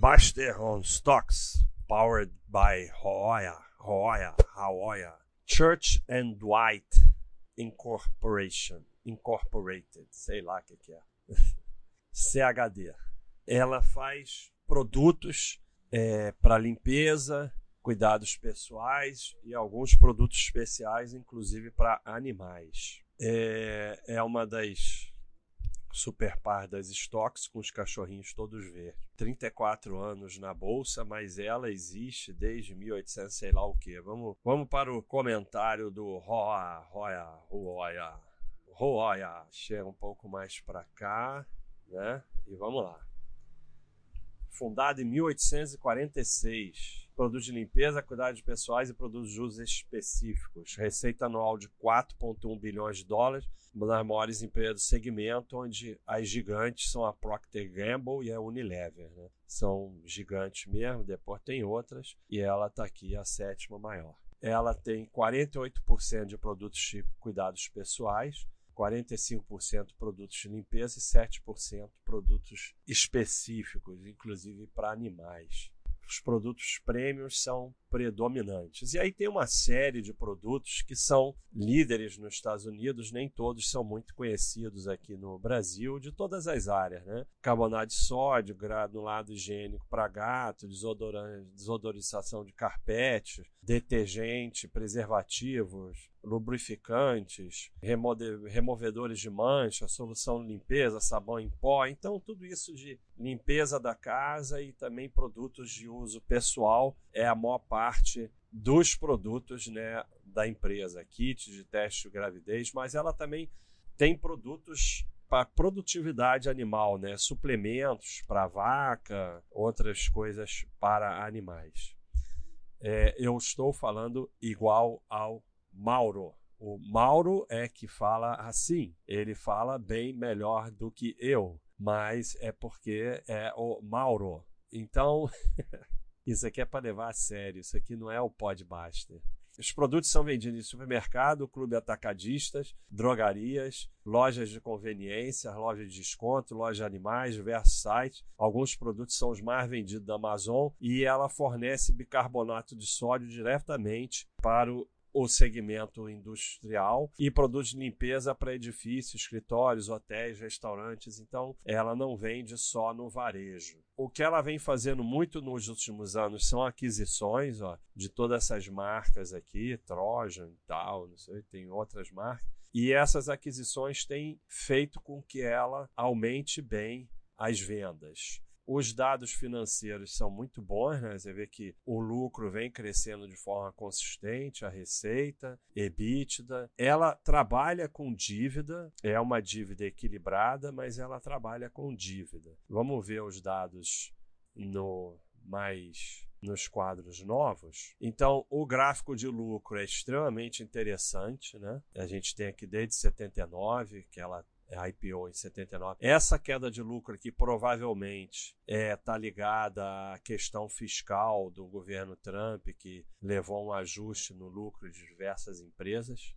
Buster on Stocks, powered by Hoya, Hoya, Hoya, Church and Dwight Incorporation, Incorporated, sei lá o que, que é. CHD. Ela faz produtos é, para limpeza, cuidados pessoais e alguns produtos especiais, inclusive para animais. É, é uma das super par das estoques com os cachorrinhos todos verdes. 34 anos na bolsa, mas ela existe desde 1800, sei lá o que. Vamos, vamos para o comentário do Roa, Roya, Roya, Roya. Chega um pouco mais para cá, né? E vamos lá. Fundado em 1846 produtos de limpeza, cuidados pessoais e produtos de uso específicos. Receita anual de 4,1 bilhões de dólares, uma das maiores empresas do segmento, onde as gigantes são a Procter Gamble e a Unilever. Né? São gigantes mesmo, depois tem outras, e ela está aqui a sétima maior. Ela tem 48% de produtos de cuidados pessoais, 45% produtos de limpeza e 7% produtos específicos, inclusive para animais os produtos prêmios são predominantes. E aí tem uma série de produtos que são líderes nos Estados Unidos, nem todos são muito conhecidos aqui no Brasil, de todas as áreas, né? Carbonato de sódio, granulado higiênico para gato, desodorização de carpete, detergente, preservativos, lubrificantes, removedores de mancha, solução de limpeza, sabão em pó. Então, tudo isso de limpeza da casa e também produtos de uso pessoal é a maior parte dos produtos né, da empresa, kits de teste de gravidez, mas ela também tem produtos para produtividade animal, né? suplementos para vaca, outras coisas para animais. É, eu estou falando igual ao Mauro. O Mauro é que fala assim. Ele fala bem melhor do que eu, mas é porque é o Mauro. Então, isso aqui é para levar a sério. Isso aqui não é o Podbuster. Os produtos são vendidos em supermercado, clube atacadistas, drogarias, lojas de conveniência, lojas de desconto, lojas de animais, diversos sites. Alguns produtos são os mais vendidos da Amazon e ela fornece bicarbonato de sódio diretamente para o o segmento industrial e produtos de limpeza para edifícios, escritórios, hotéis, restaurantes. Então, ela não vende só no varejo. O que ela vem fazendo muito nos últimos anos são aquisições ó, de todas essas marcas aqui, Trojan e tal, não sei, tem outras marcas. E essas aquisições têm feito com que ela aumente bem as vendas. Os dados financeiros são muito bons, né? Você vê que o lucro vem crescendo de forma consistente, a receita, EBITDA. Ela trabalha com dívida, é uma dívida equilibrada, mas ela trabalha com dívida. Vamos ver os dados no mais nos quadros novos. Então, o gráfico de lucro é extremamente interessante, né? A gente tem aqui desde 79, que ela IPO em 79. Essa queda de lucro aqui provavelmente está é, tá ligada à questão fiscal do governo Trump, que levou um ajuste no lucro de diversas empresas,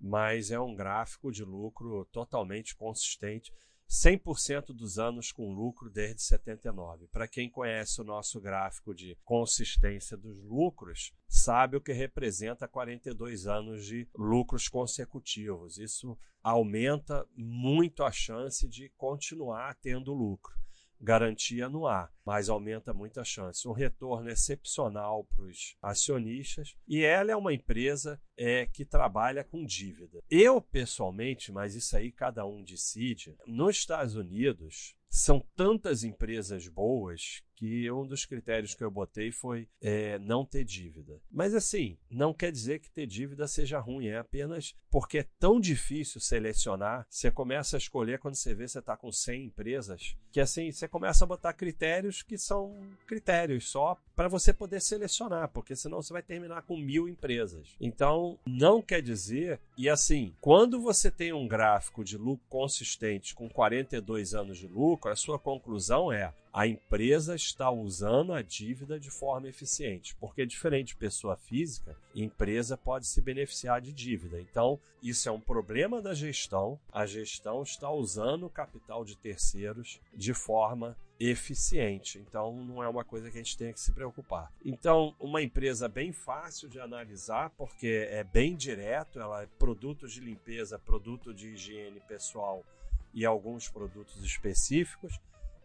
mas é um gráfico de lucro totalmente consistente 100% dos anos com lucro desde 79. Para quem conhece o nosso gráfico de consistência dos lucros, sabe o que representa 42 anos de lucros consecutivos. Isso aumenta muito a chance de continuar tendo lucro garantia no ar, mas aumenta muito a chance. Um retorno excepcional para os acionistas e ela é uma empresa é, que trabalha com dívida. Eu, pessoalmente, mas isso aí cada um decide, nos Estados Unidos são tantas empresas boas que um dos critérios que eu botei foi é, não ter dívida. Mas assim, não quer dizer que ter dívida seja ruim, é apenas porque é tão difícil selecionar. Você começa a escolher quando você vê você está com 100 empresas, que assim você começa a botar critérios que são critérios só para você poder selecionar, porque senão você vai terminar com mil empresas. Então, não quer dizer, e assim, quando você tem um gráfico de lucro consistente com 42 anos de lucro, a sua conclusão é a empresa está usando a dívida de forma eficiente, porque diferente de pessoa física, empresa pode se beneficiar de dívida. Então, isso é um problema da gestão. A gestão está usando o capital de terceiros de forma eficiente. Então, não é uma coisa que a gente tem que se preocupar. Então, uma empresa bem fácil de analisar, porque é bem direto, ela é produtos de limpeza, produto de higiene pessoal e alguns produtos específicos,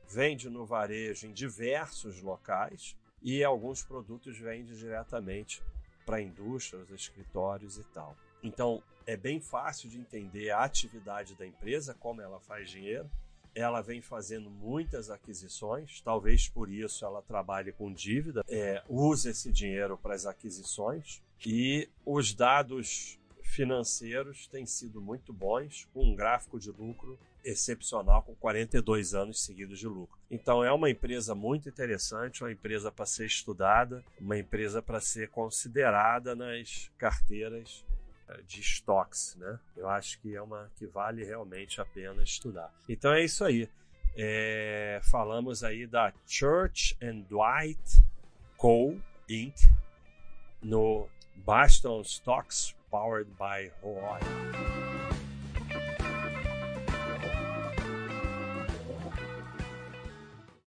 vende no varejo em diversos locais e alguns produtos vende diretamente para indústrias, escritórios e tal. Então, é bem fácil de entender a atividade da empresa, como ela faz dinheiro ela vem fazendo muitas aquisições, talvez por isso ela trabalhe com dívida, é, usa esse dinheiro para as aquisições e os dados financeiros têm sido muito bons, com um gráfico de lucro excepcional, com 42 anos seguidos de lucro. Então é uma empresa muito interessante, uma empresa para ser estudada, uma empresa para ser considerada nas carteiras de estoques, né? Eu acho que é uma que vale realmente a pena estudar. Então é isso aí. É, falamos aí da Church and Dwight Co. Inc. no Boston Stocks Powered by Hawaii.